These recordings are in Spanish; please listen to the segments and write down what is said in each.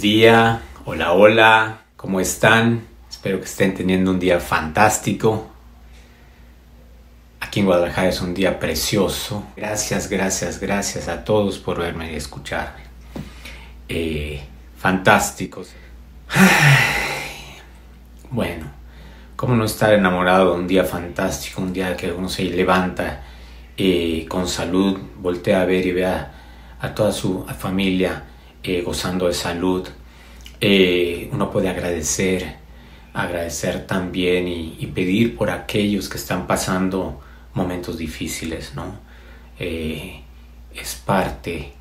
Día, hola, hola, ¿cómo están? Espero que estén teniendo un día fantástico. Aquí en Guadalajara es un día precioso. Gracias, gracias, gracias a todos por verme y escucharme. Eh, fantásticos. Bueno, ¿cómo no estar enamorado de un día fantástico? Un día que uno se levanta eh, con salud, voltea a ver y vea a toda su familia eh, gozando de salud. Eh, uno puede agradecer, agradecer también y, pedir por aquellos que están pasando momentos difíciles, ¿no? Eh, es parte,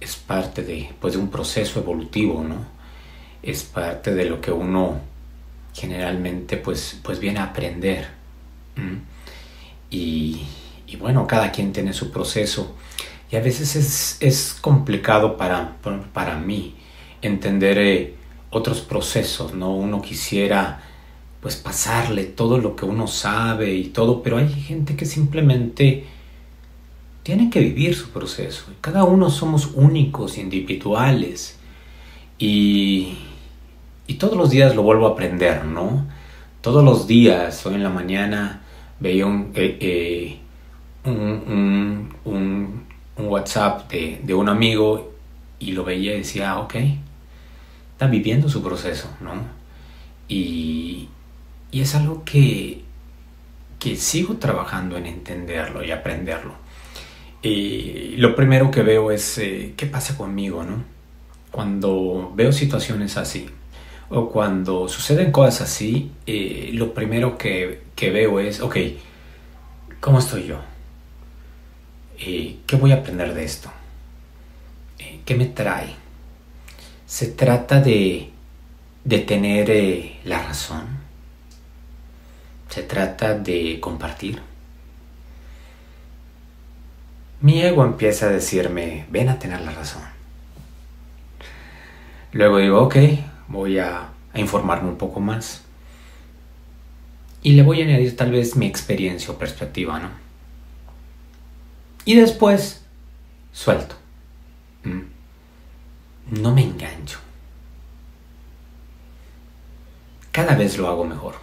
es parte de, pues, de un proceso evolutivo, ¿no? Es parte de lo que uno generalmente pues, pues viene a aprender. Y, y bueno, cada quien tiene su proceso y a veces es, complicado para, para mí entender eh, otros procesos, ¿no? Uno quisiera pues pasarle todo lo que uno sabe y todo, pero hay gente que simplemente tiene que vivir su proceso. Cada uno somos únicos, individuales. Y, y todos los días lo vuelvo a aprender, ¿no? Todos los días, hoy en la mañana veía un, eh, eh, un, un WhatsApp de, un amigo y lo veía y decía, ok, está viviendo su proceso, ¿no? Y, es algo que, que sigo trabajando en entenderlo y aprenderlo. Y lo primero que veo es eh, qué pasa conmigo, ¿no? Cuando veo situaciones así o cuando suceden cosas así, eh, lo primero que, que veo es, ok, ¿cómo estoy yo? Eh, ¿qué voy a aprender de esto? Eh, ¿Qué me trae? Se trata de, de tener eh, la razón. Se trata de compartir. Mi ego empieza a decirme, ven a tener la razón. Luego digo, ok, voy a, a informarme un poco más. Y le voy a añadir tal vez mi experiencia o perspectiva, ¿no? Y después suelto. Mm. No me engancho. Cada vez lo hago mejor.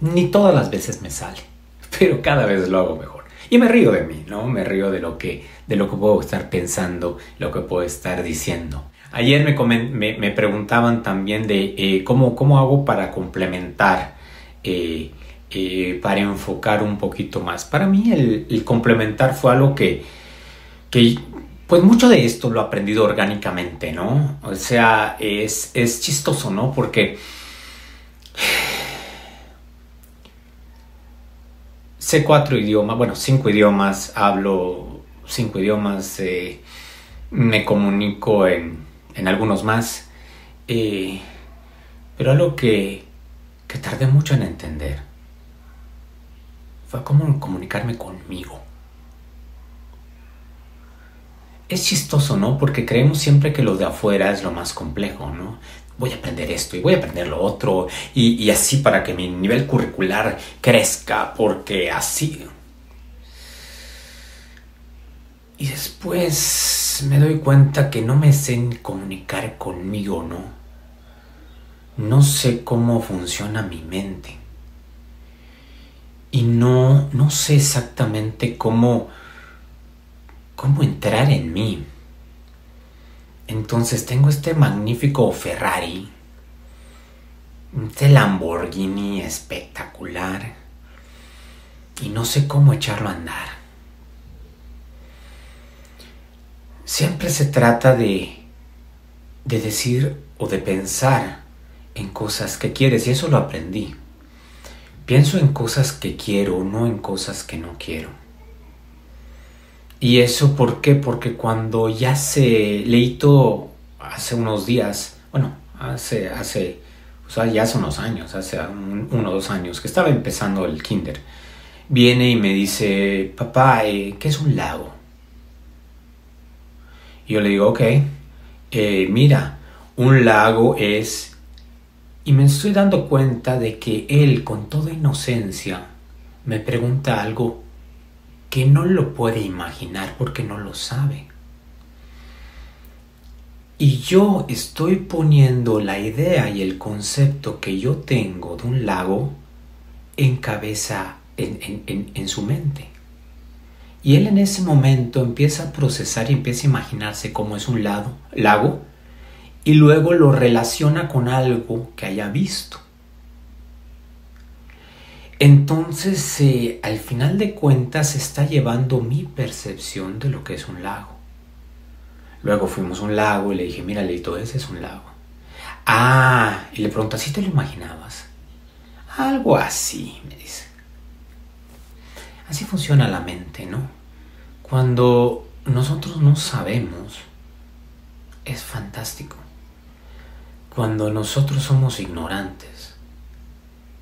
Ni todas las veces me sale, pero cada vez lo hago mejor. Y me río de mí, ¿no? Me río de lo que, de lo que puedo estar pensando, lo que puedo estar diciendo. Ayer me, me, preguntaban también de eh, cómo, cómo hago para complementar eh, eh, para enfocar un poquito más. Para mí el, complementar fue algo que, que, pues mucho de esto lo he aprendido orgánicamente, ¿no? O sea, es, es chistoso, ¿no? Porque sé cuatro idiomas, bueno, cinco idiomas, hablo cinco idiomas, eh, me comunico en, en algunos más, eh, pero algo que, que tardé mucho en entender fue como comunicarme conmigo. Es chistoso, ¿no? Porque creemos siempre que lo de afuera es lo más complejo, ¿no? Voy a aprender esto y voy a aprender lo otro y, y así para que mi nivel curricular crezca, porque así... Y después me doy cuenta que no me sé comunicar conmigo, ¿no? No sé cómo funciona mi mente y no, no sé exactamente cómo, cómo entrar en mí. Entonces tengo este magnífico Ferrari, este Lamborghini espectacular y no sé cómo echarlo a andar. Siempre se trata de, de decir o de pensar en cosas que quieres y eso lo aprendí. Pienso en cosas que quiero, no en cosas que no quiero. ¿Y eso por qué? Porque cuando ya se leíto hace unos días, bueno, hace, hace, o sea, ya hace unos años, hace uno o dos años, que estaba empezando el kinder, viene y me dice, papá, eh, ¿qué es un lago? Y yo le digo, ok, eh, mira, un lago es y me estoy dando cuenta de que él, con toda inocencia, me pregunta algo que no lo puede imaginar porque no lo sabe. Y yo estoy poniendo la idea y el concepto que yo tengo de un lago en cabeza, en, su mente. Y él en ese momento empieza a procesar y empieza a imaginarse cómo es un lago, lago y luego lo relaciona con algo que haya visto. Entonces, eh, al final de cuentas, está llevando mi percepción de lo que es un lago. Luego fuimos a un lago y le dije, mira, Leito, ese es un lago. Ah, y le pregunto, ¿así te lo imaginabas? Algo así, me dice. Así funciona la mente, ¿no? Cuando nosotros no sabemos, es fantástico. Cuando nosotros somos ignorantes,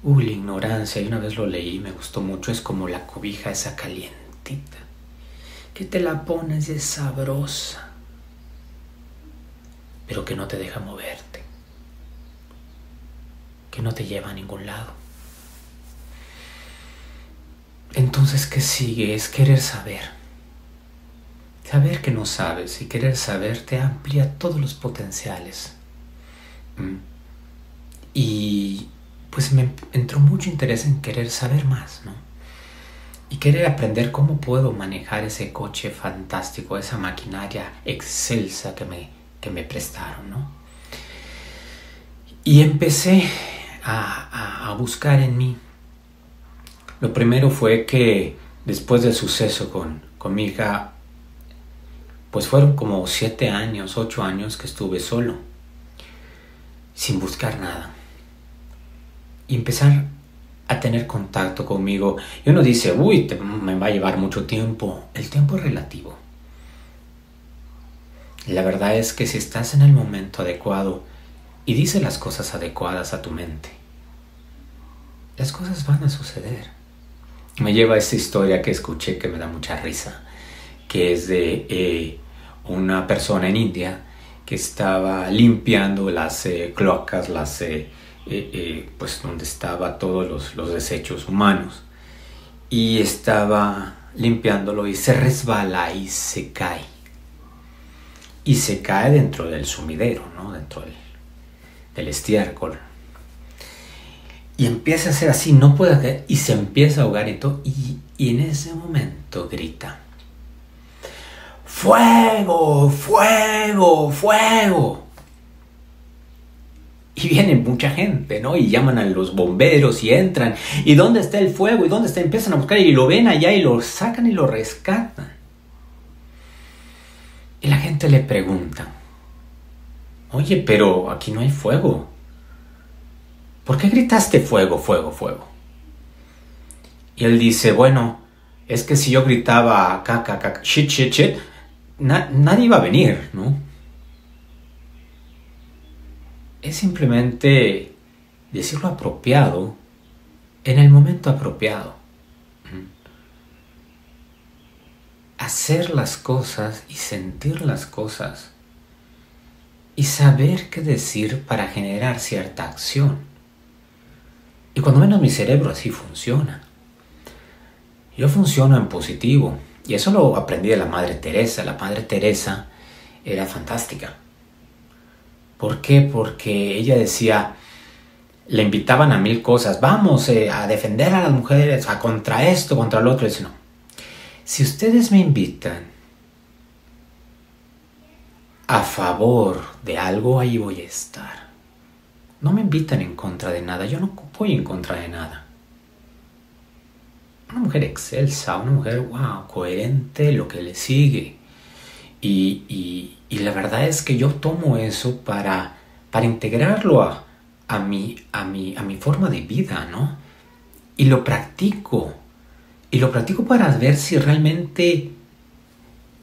Uy, la ignorancia, y una vez lo leí, me gustó mucho, es como la cobija esa calientita, que te la pones es sabrosa, pero que no te deja moverte, que no te lleva a ningún lado. Entonces, ¿qué sigue? Es querer saber. Saber que no sabes y querer saber te amplía todos los potenciales. ¿Mm? Y pues me entró mucho interés en querer saber más, ¿no? Y querer aprender cómo puedo manejar ese coche fantástico, esa maquinaria excelsa que me, que me prestaron, ¿no? Y empecé a, buscar en mí. Lo primero fue que después del suceso con, con mi hija, pues fueron como siete años, ocho años que estuve solo, sin buscar nada y empezar a tener contacto conmigo. Y uno dice, uy, me va a llevar mucho tiempo. El tiempo es relativo. La verdad es que si estás en el momento adecuado y dices las cosas adecuadas a tu mente, las cosas van a suceder. Me lleva a esta historia que escuché que me da mucha risa, que es de eh, una persona en India que estaba limpiando las eh, cloacas, las... Eh, eh, eh, pues donde estaba todos los, los, desechos humanos. Y estaba limpiándolo y se resbala y se cae. Y se cae dentro del sumidero, ¿no? dentro del, del estiércol. Y empieza a ser así, no puede caer y se empieza a ahogar y todo y, y en ese momento grita fuego, fuego, fuego y viene mucha gente, ¿no? Y llaman a los bomberos y entran. ¿Y dónde está el fuego? ¿Y dónde está? Empiezan a buscar y lo ven allá y lo sacan y lo rescatan. Y la gente le pregunta, oye, pero aquí no hay fuego. ¿Por qué gritaste fuego, fuego, fuego? Y él dice, bueno, es que si yo gritaba caca, caca, shit, shit, shit, nadie iba a venir, ¿no? Es simplemente decir lo apropiado en el momento apropiado. Hacer las cosas y sentir las cosas y saber qué decir para generar cierta acción. Y cuando menos mi cerebro así funciona. Yo funciono en positivo. Y eso lo aprendí de la Madre Teresa. La Madre Teresa era fantástica ¿Por qué? Porque ella decía, le invitaban a mil cosas, vamos eh, a defender a las mujeres, a contra esto, contra lo otro. Y dice, no, si ustedes me invitan a favor de algo, ahí voy a estar. No me invitan en contra de nada, yo no voy en contra de nada. Una mujer excelsa, una mujer, wow, coherente, lo que le sigue. y, y la verdad es que yo tomo eso para, para integrarlo a, a, mi, a, mi, a mi forma de vida, ¿no? Y lo practico. Y lo practico para ver si realmente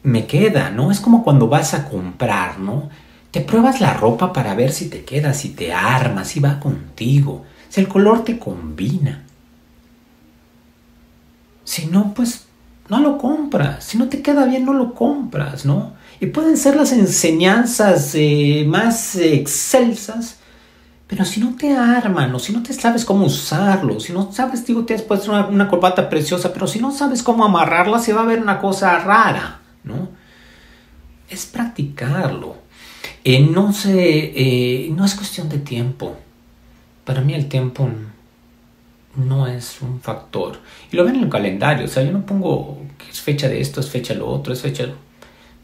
me queda, ¿no? Es como cuando vas a comprar, ¿no? Te pruebas la ropa para ver si te queda, si te arma, si va contigo, si el color te combina. Si no, pues no lo compras. Si no te queda bien, no lo compras, ¿no? Y pueden ser las enseñanzas eh, más excelsas, pero si no te arman, o si no te sabes cómo usarlo, si no sabes, digo, te has puesto una, una corbata preciosa, pero si no sabes cómo amarrarla, se va a ver una cosa rara, ¿no? Es practicarlo. Eh, no sé, eh, no es cuestión de tiempo. Para mí el tiempo no es un factor. Y lo ven en el calendario, o sea, yo no pongo que es fecha de esto, es fecha de lo otro, es fecha de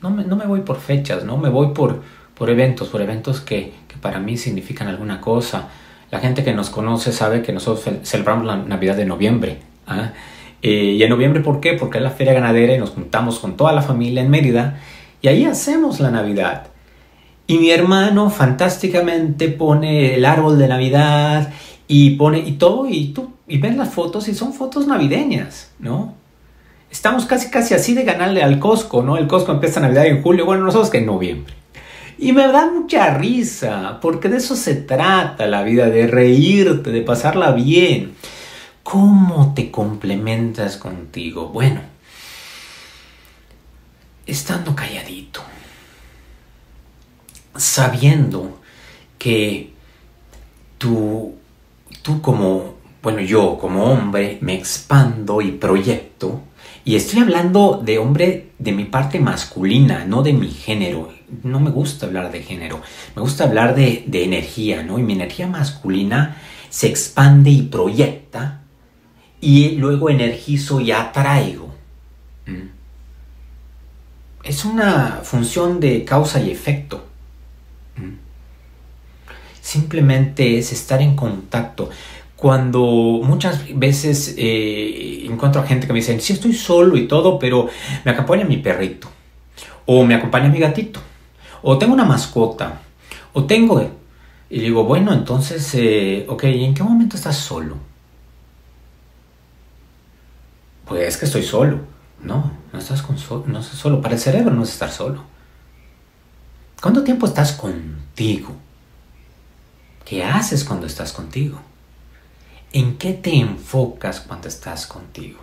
No me, no me voy por fechas, ¿no? Me voy por, por eventos, por eventos que, que para mí significan alguna cosa. La gente que nos conoce sabe que nosotros celebramos la Navidad de noviembre. ¿ah? Eh, y en noviembre, ¿por qué? Porque es la feria ganadera y nos juntamos con toda la familia en Mérida y ahí hacemos la Navidad. Y mi hermano fantásticamente pone el árbol de Navidad y pone y todo y tú y ven las fotos y son fotos navideñas, ¿no? Estamos casi casi así de ganarle al Costco, ¿no? El Costco empieza Navidad en julio, bueno, nosotros que en noviembre. Y me da mucha risa, porque de eso se trata la vida, de reírte, de pasarla bien. ¿Cómo te complementas contigo? Bueno, estando calladito, sabiendo que tú, tú como, bueno, yo como hombre me expando y proyecto, y estoy hablando de hombre de mi parte masculina, no de mi género. No me gusta hablar de género, me gusta hablar de, energía, ¿no? Y mi energía masculina se expande y proyecta y luego energizo y atraigo. ¿Mm? Es una función de causa y efecto. Simplemente es estar en contacto. Cuando muchas veces eh, encuentro a gente que me dice, sí estoy solo y todo, pero me acompaña mi perrito, o me acompaña mi gatito, o tengo una mascota, o tengo... Y digo, bueno, entonces, eh, ok, ¿y en qué momento estás solo? Pues es que estoy solo. No, no estás, con no estás solo. Para el cerebro no es estar solo. ¿Cuánto tiempo estás contigo? ¿Qué haces cuando estás contigo? ¿En qué te enfocas cuando estás contigo?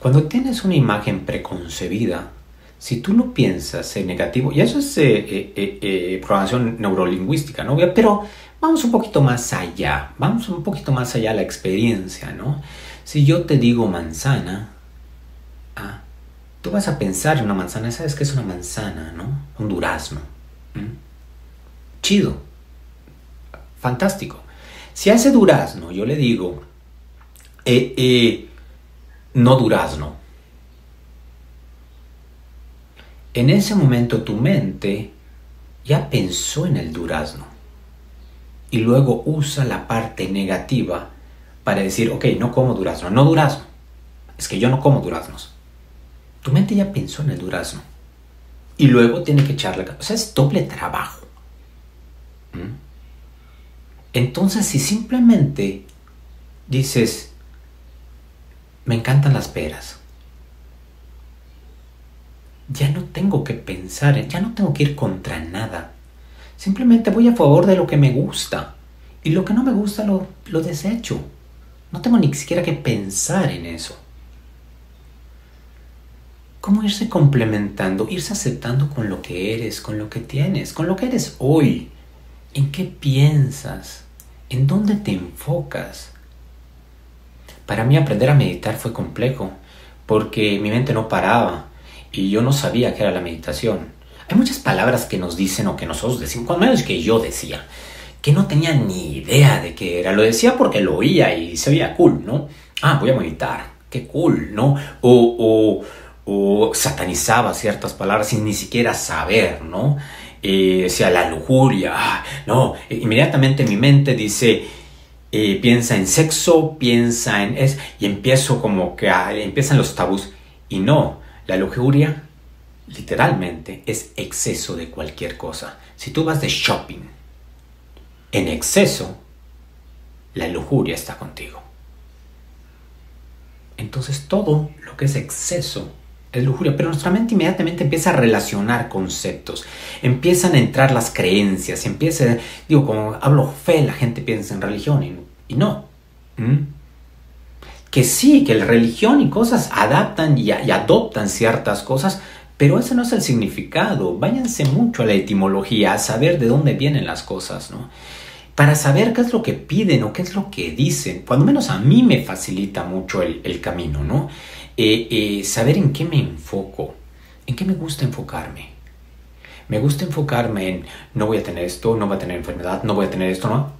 Cuando tienes una imagen preconcebida, si tú no piensas en negativo, y eso es eh, eh, eh, programación neurolingüística, ¿no? Pero vamos un poquito más allá, vamos un poquito más allá a la experiencia, ¿no? Si yo te digo manzana, ah, tú vas a pensar en una manzana, sabes que es una manzana, ¿no? Un durazno. Chido. Fantástico. Si a ese durazno yo le digo, eh, eh, no durazno, en ese momento tu mente ya pensó en el durazno y luego usa la parte negativa para decir, ok, no como durazno, no durazno. Es que yo no como duraznos. Tu mente ya pensó en el durazno. Y luego tiene que echarle... O sea, es doble trabajo. ¿Mm? Entonces, si simplemente dices, me encantan las peras, ya no tengo que pensar, ya no tengo que ir contra nada. Simplemente voy a favor de lo que me gusta. Y lo que no me gusta lo, lo desecho. No tengo ni siquiera que pensar en eso. ¿Cómo irse complementando, irse aceptando con lo que eres, con lo que tienes, con lo que eres hoy? ¿En qué piensas? ¿En dónde te enfocas? Para mí aprender a meditar fue complejo, porque mi mente no paraba y yo no sabía qué era la meditación. Hay muchas palabras que nos dicen o que nosotros decimos, cuando menos que yo decía, que no tenía ni idea de qué era. Lo decía porque lo oía y se oía cool, ¿no? Ah, voy a meditar, qué cool, ¿no? O, o, satanizaba ciertas palabras sin ni siquiera saber, ¿no? Eh, sea la lujuria, ah, no, inmediatamente mi mente dice, eh, piensa en sexo, piensa en es, y empiezo como que empiezan los tabús. Y no, la lujuria literalmente es exceso de cualquier cosa. Si tú vas de shopping, en exceso, la lujuria está contigo. Entonces todo lo que es exceso es lujuria, pero nuestra mente inmediatamente empieza a relacionar conceptos, empiezan a entrar las creencias, empieza, digo, como hablo fe, la gente piensa en religión y, no. Que sí, que la religión y cosas adaptan y, y adoptan ciertas cosas, pero ese no es el significado. Váyanse mucho a la etimología, a saber de dónde vienen las cosas, ¿no? para saber qué es lo que piden o qué es lo que dicen. Cuando menos a mí me facilita mucho el, camino, ¿no? Eh, eh, saber en qué me enfoco, en qué me gusta enfocarme. Me gusta enfocarme en no voy a tener esto, no voy a tener enfermedad, no voy a tener esto, ¿no?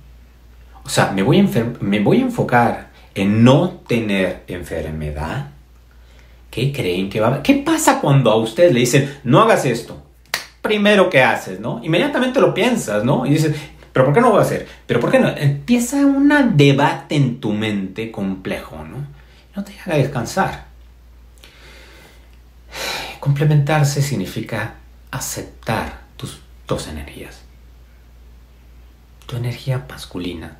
O sea, me voy a, me voy a enfocar en no tener enfermedad. ¿Qué creen que va a ¿Qué pasa cuando a usted le dicen, no hagas esto? Primero que haces, ¿no? Inmediatamente lo piensas, ¿no? Y dices, ¿pero por qué no voy a hacer? ¿Pero por qué no? Empieza un debate en tu mente complejo, ¿no? No te haga descansar. Complementarse significa aceptar tus dos energías. Tu energía masculina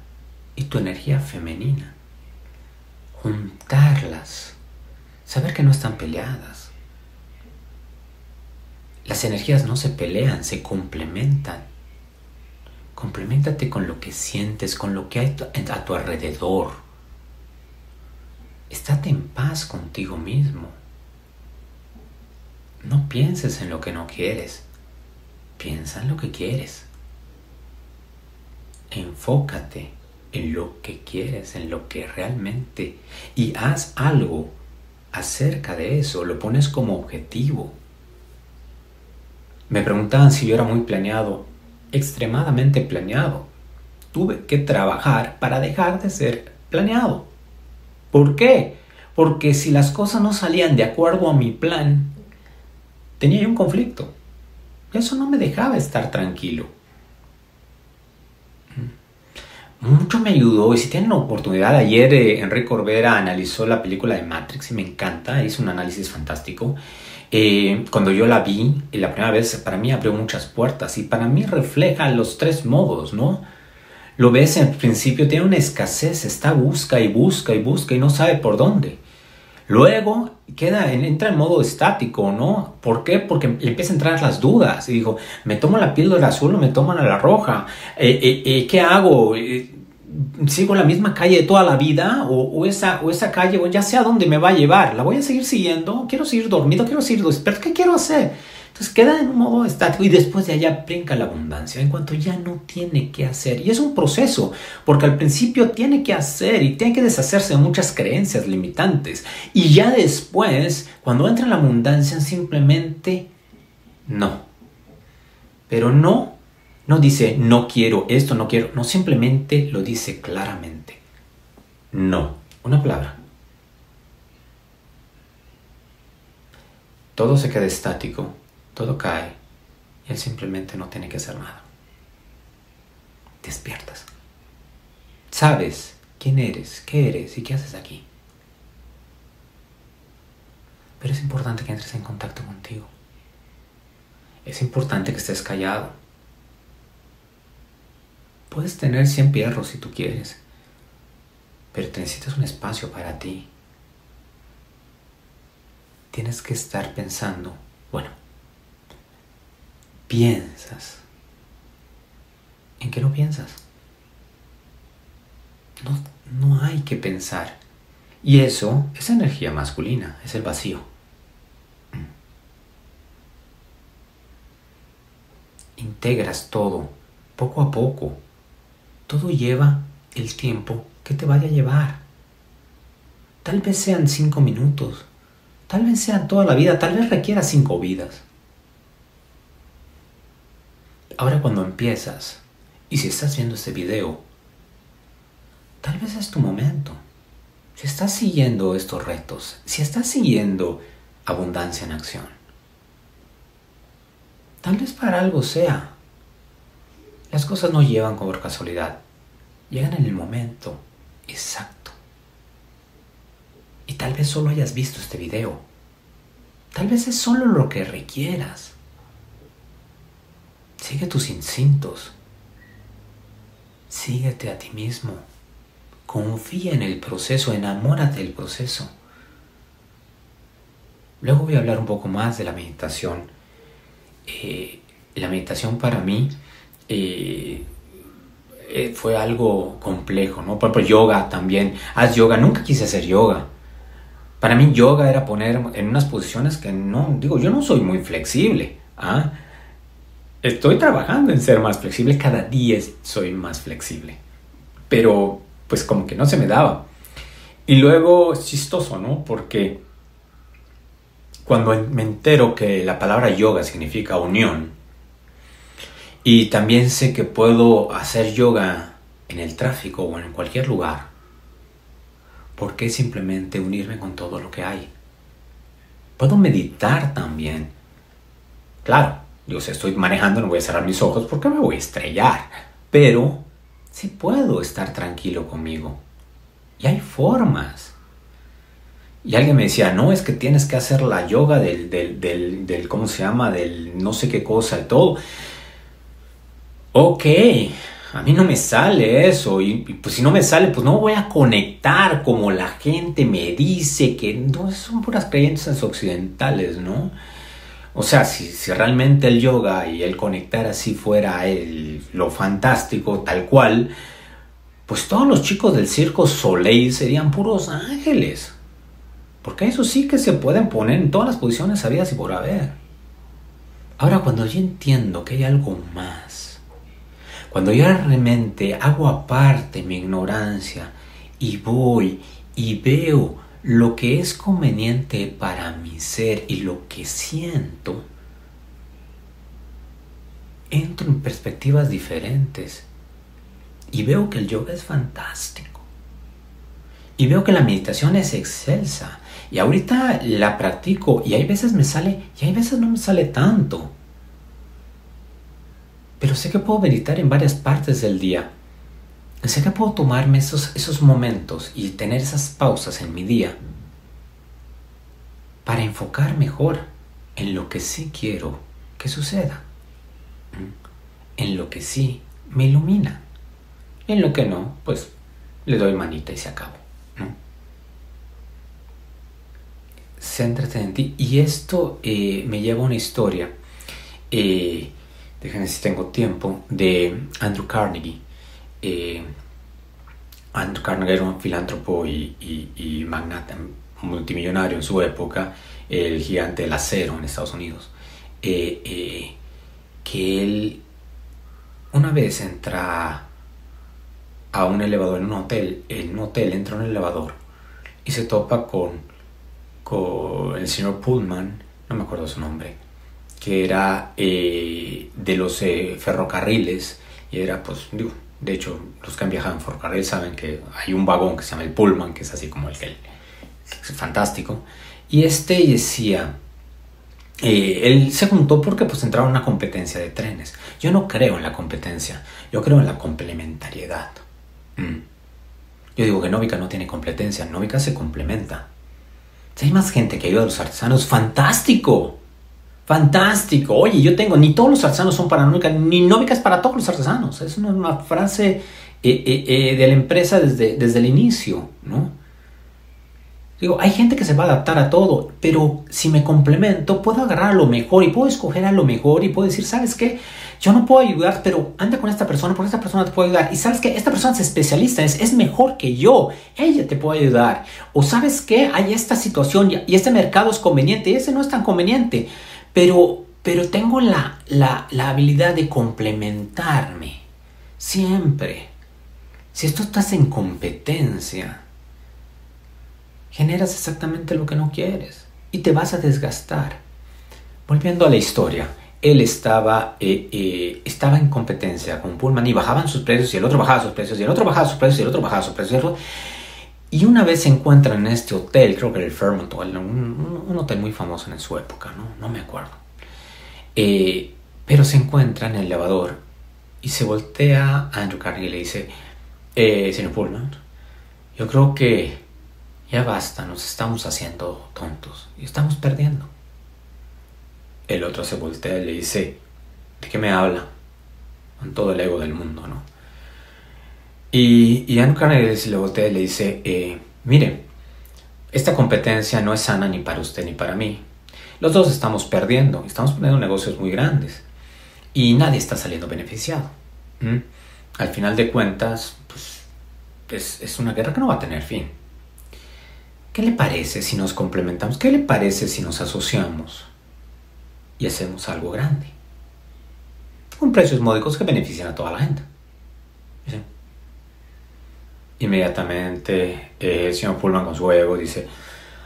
y tu energía femenina. Juntarlas. Saber que no están peleadas. Las energías no se pelean, se complementan. Complementate con lo que sientes, con lo que hay a tu alrededor. Estate en paz contigo mismo. No pienses en lo que no quieres. Piensa en lo que quieres. Enfócate en lo que quieres, en lo que realmente... Y haz algo acerca de eso. Lo pones como objetivo. Me preguntaban si yo era muy planeado. Extremadamente planeado. Tuve que trabajar para dejar de ser planeado. ¿Por qué? Porque si las cosas no salían de acuerdo a mi plan, tenía un conflicto. Eso no me dejaba estar tranquilo. Mucho me ayudó y si tienen la oportunidad, ayer eh, Enrique Corbera analizó la película de Matrix y me encanta, hizo un análisis fantástico. Eh, cuando yo la vi la primera vez, para mí abrió muchas puertas y para mí refleja los tres modos, ¿no? Lo ves en principio, tiene una escasez, está busca y busca y busca y no sabe por dónde. Luego queda, entra en modo estático, ¿no? ¿Por qué? Porque le empiezan a entrar las dudas. Y digo, ¿me tomo la píldora azul o me tomo la roja? Eh, eh, eh, ¿Qué hago? ¿Sigo la misma calle toda la vida? ¿O, esa, o esa calle, o ya sé a dónde me va a llevar? ¿La voy a seguir siguiendo? ¿Quiero seguir dormido? ¿Quiero seguir despierto? ¿Qué quiero hacer? Entonces queda en un modo estático y después de allá brinca la abundancia en cuanto ya no tiene que hacer. Y es un proceso, porque al principio tiene que hacer y tiene que deshacerse de muchas creencias limitantes. Y ya después, cuando entra la abundancia, simplemente no. Pero no, no dice no quiero esto, no quiero, no, simplemente lo dice claramente. No, una palabra. Todo se queda estático todo cae y él simplemente no tiene que hacer nada. Despiertas. Sabes quién eres, qué eres y qué haces aquí. Pero es importante que entres en contacto contigo. Es importante que estés callado. Puedes tener 100 perros si tú quieres, pero te necesitas un espacio para ti. Tienes que estar pensando, bueno, piensas? ¿En qué no piensas? No, no hay que pensar. Y eso es energía masculina, es el vacío. Integras todo, poco a poco. Todo lleva el tiempo que te vaya a llevar. Tal vez sean cinco minutos, tal vez sean toda la vida, tal vez requiera cinco vidas. Ahora cuando empiezas, y si estás viendo este video, tal vez es tu momento. Si estás siguiendo estos retos, si estás siguiendo abundancia en acción, tal vez para algo sea. Las cosas no llevan por casualidad, llegan en el momento exacto. Y tal vez solo hayas visto este video. Tal vez es solo lo que requieras. Sigue tus instintos. Síguete a ti mismo. Confía en el proceso, enamórate del proceso. Luego voy a hablar un poco más de la meditación. Eh, la meditación para mí eh, eh, fue algo complejo, ¿no? Por ejemplo, yoga también. Haz yoga, nunca quise hacer yoga. Para mí yoga era poner en unas posiciones que no, digo, yo no soy muy flexible. ¿ah? Estoy trabajando en ser más flexible, cada día soy más flexible, pero pues como que no se me daba. Y luego es chistoso, ¿no? Porque cuando me entero que la palabra yoga significa unión, Y también sé que puedo hacer yoga en el tráfico o en cualquier lugar. ¿Por qué simplemente unirme con todo lo que hay? Puedo meditar también. Claro, yo si estoy manejando no voy a cerrar mis ojos porque me voy a estrellar. Pero sí puedo estar tranquilo conmigo. Y hay formas. Y alguien me decía, no, es que tienes que hacer la yoga del, del, del, ¿cómo se llama? Del no sé qué cosa y todo. Ok, a mí no me sale eso y, pues si no me sale pues no voy a conectar como la gente me dice que no son puras creencias occidentales, ¿no? O sea, si, si realmente el yoga y el conectar así fuera el, lo fantástico tal cual, pues todos los chicos del circo Soleil serían puros ángeles. Porque eso sí que se pueden poner en todas las posiciones sabidas y por haber. Ahora, cuando yo entiendo que hay algo más, cuando yo realmente hago aparte mi ignorancia y voy y veo lo que es conveniente para mi ser y lo que siento, entro en perspectivas diferentes y veo que el yoga es fantástico. Y veo que la meditación es excelsa. Y ahorita la practico y hay veces me sale y hay veces no me sale tanto. Pero sé que puedo meditar en varias partes del día. Sé que puedo tomarme esos, esos momentos y tener esas pausas en mi día para enfocar mejor en lo que sí quiero que suceda. En lo que sí me ilumina. En lo que no, pues le doy manita y se acabó. ¿no? Céntrate en ti. Y esto eh, me lleva a una historia, eh, déjenme si tengo tiempo, de Andrew Carnegie. Eh, Andrew Carnegie era un filántropo y, y, magnate multimillonario en su época, el gigante del acero en Estados Unidos. que él una vez entra a un elevador en un hotel, en un hotel entra a un elevador y se topa con, el señor Pullman, no me acuerdo su nombre, que era eh, de los eh, ferrocarriles y era pues, digo, de hecho los que han viajado en ferrocarril saben que hay un vagón que se llama el Pullman, que es así como el que es fantástico, y este decía, eh, él se juntó porque pues entraba una competencia de trenes. Yo no creo en la competencia, yo creo en la complementariedad. Mm. Yo digo que Novica no tiene competencia, Novica se complementa. Si hay más gente que ayuda a los artesanos, fantástico. Fantástico. Oye, yo tengo, ni todos los artesanos son para Novica, ni Novica es para todos los artesanos. Es una, frase eh, eh, eh, de la empresa desde, desde el inicio, ¿no? Digo, hay gente que se va a adaptar a todo, pero si me complemento, puedo agarrar a lo mejor y puedo escoger a lo mejor y puedo decir, ¿sabes qué? Yo no puedo ayudar, pero anda con esta persona porque esta persona te puede ayudar. Y sabes que esta persona es especialista, es, es mejor que yo. Ella te puede ayudar. O sabes que hay esta situación y este mercado es conveniente y ese no es tan conveniente. Pero, pero tengo la, la, la habilidad de complementarme. Siempre. Si esto estás en competencia, generas exactamente lo que no quieres y te vas a desgastar. Volviendo a la historia, él estaba, eh, eh, estaba en competencia con Pullman y bajaban sus precios y el otro bajaba sus precios y el otro bajaba sus precios y el otro bajaba sus precios. Y una vez se encuentran en este hotel, creo que era el Fairmont, un, un, hotel muy famoso en su época, no, me acuerdo. Eh, pero se encuentra en el elevador y se voltea a Andrew Carnegie y le dice, señor Pullman, yo creo que ya basta, nos estamos haciendo tontos y estamos perdiendo. El otro se voltea y le dice, ¿de qué me habla? Con todo el ego del mundo, ¿no? Y, Andrew Carnegie se le voltea y le dice, eh, mire, esta competencia no es sana ni para usted ni para mí. Los dos estamos perdiendo, estamos poniendo negocios muy grandes y nadie está saliendo beneficiado. Al final de cuentas, pues es, es una guerra que no va a tener fin. ¿Qué le parece si nos complementamos? ¿Qué le parece si nos asociamos y hacemos algo grande? Con precios módicos que benefician a toda la gente. Inmediatamente eh, el señor Pullman con su ego dice,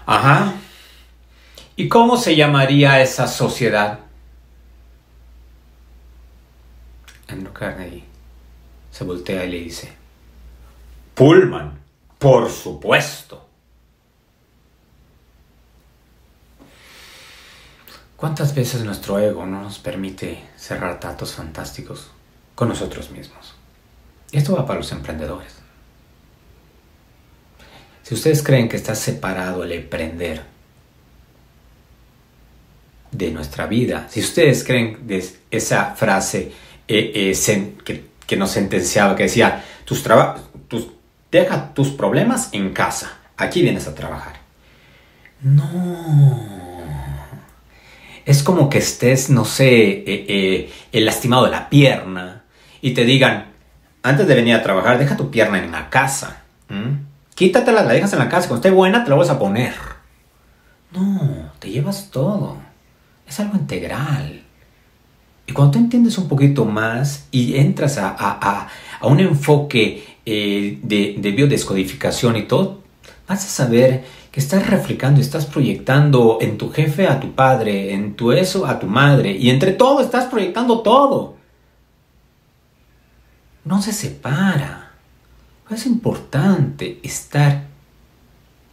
ajá, ¿y cómo se llamaría esa sociedad? Andrew Carnegie se voltea y le dice, Pullman, por supuesto. ¿Cuántas veces nuestro ego no nos permite cerrar tratos fantásticos con nosotros mismos? Esto va para los emprendedores. Si ustedes creen que está separado el emprender de nuestra vida, si ustedes creen esa frase eh, eh, que, nos sentenciaba, que decía, tus, tus deja tus problemas en casa, aquí vienes a trabajar. No. Es como que estés, no sé, eh, el lastimado de la pierna y te digan, antes de venir a trabajar, deja tu pierna en la casa. Quítatela, la dejas en la casa. Cuando esté buena, te la vas a poner. No, te llevas todo. Es algo integral. Y cuando tú entiendes un poquito más y entras a, un enfoque eh, de, de, biodescodificación y todo, vas a saber que estás reflejando, estás proyectando en tu jefe a tu padre, en tu eso a tu madre, y entre todo estás proyectando todo. No se separa. Es importante estar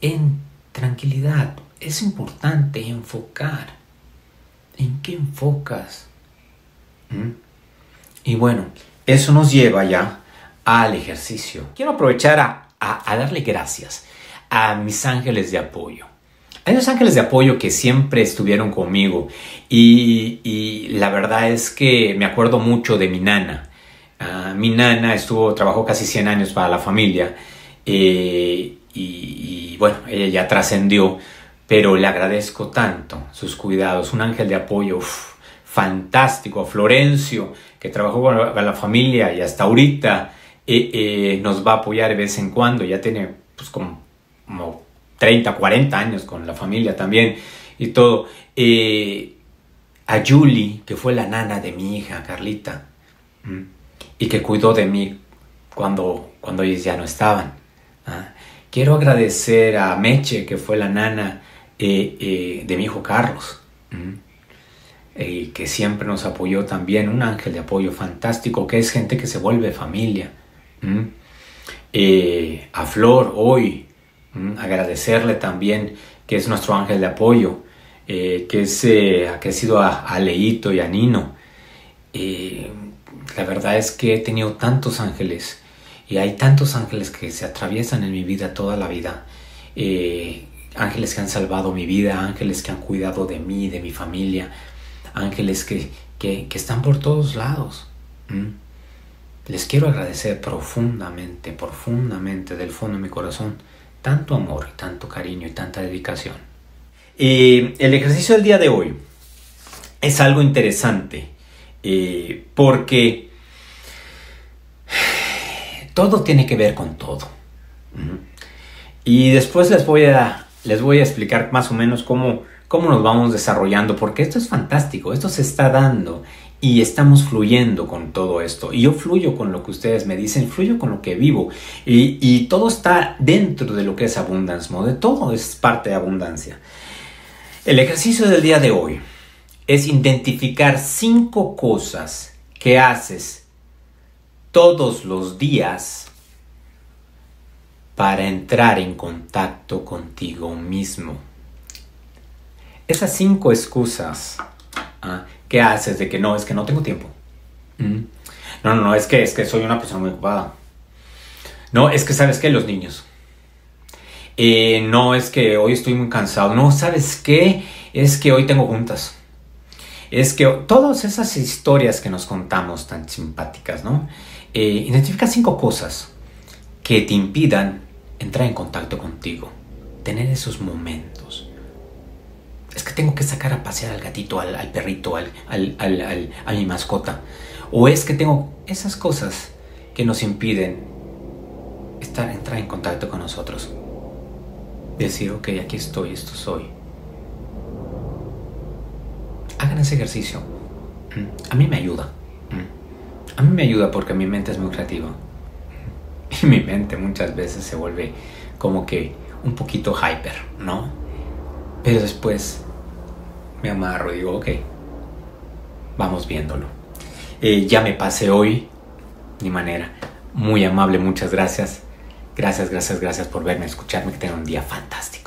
en tranquilidad. Es importante enfocar. ¿En qué enfocas? ¿Mm? Y bueno, eso nos lleva ya al ejercicio. Quiero aprovechar a, darle gracias a mis ángeles de apoyo. A esos ángeles de apoyo que siempre estuvieron conmigo y, la verdad es que me acuerdo mucho de mi nana. Ah, mi nana estuvo, trabajó casi 100 años para la familia eh, y, bueno, ella ya trascendió, pero le agradezco tanto sus cuidados, un ángel de apoyo fantástico, a Florencio, que trabajó con la, familia y hasta ahorita eh, eh, nos va a apoyar de vez en cuando, ya tiene pues como, 30, 40 años con la familia también y todo. A Julie, que fue la nana de mi hija, Carlita, y que cuidó de mí cuando, cuando ellos ya no estaban. ¿ah? Quiero agradecer a Meche, que fue la nana de mi hijo Carlos y que siempre nos apoyó también, un ángel de apoyo fantástico, que es gente que se vuelve familia. Eh, a Flor hoy, agradecerle también que es nuestro ángel de apoyo, eh, que, es, eh, que ha sido a, Leito y a Nino. La verdad es que he tenido tantos ángeles y hay tantos ángeles que se atraviesan en mi vida toda la vida. ángeles que han salvado mi vida, ángeles que han cuidado de mí, de mi familia, ángeles que, están por todos lados. Les quiero agradecer profundamente, profundamente del fondo de mi corazón, tanto amor, tanto cariño y tanta dedicación. El ejercicio del día de hoy es algo interesante eh, porque todo tiene que ver con todo. Y después les voy a, les voy a explicar más o menos cómo, cómo nos vamos desarrollando, porque esto es fantástico, esto se está dando y estamos fluyendo con todo esto. Y yo fluyo con lo que ustedes me dicen, fluyo con lo que vivo. Y, todo está dentro de lo que es Abundance Mode, todo es parte de abundancia. El ejercicio del día de hoy es identificar cinco cosas que haces todos los días para entrar en contacto contigo mismo. Esas cinco excusas ¿ah? que haces de que no, es que no tengo tiempo. Mm. No, no, no, es que, es que soy una persona muy ocupada. No, es que sabes que los niños. Eh, no, es que hoy estoy muy cansado. No, ¿sabes qué? Es que hoy tengo juntas. Es que todas esas historias que nos contamos tan simpáticas, ¿no? Eh, identifica cinco cosas que te impidan entrar en contacto contigo, tener esos momentos es que tengo que sacar a pasear al gatito, al, perrito, al, a mi mascota. O es que tengo esas cosas que nos impiden estar, entrar en contacto con nosotros. Decir, ok, aquí estoy, esto soy. Hagan ese ejercicio. Mm, a mí me ayuda. A mí me ayuda porque mi mente es muy creativa. Y mi mente muchas veces se vuelve como que un poquito hyper, ¿no? Pero después me amarro y digo, ok, vamos viéndolo. Eh, ya me pasé hoy, ni manera. Muy amable, muchas gracias. Gracias, gracias, gracias por verme, escucharme, que tengan un día fantástico.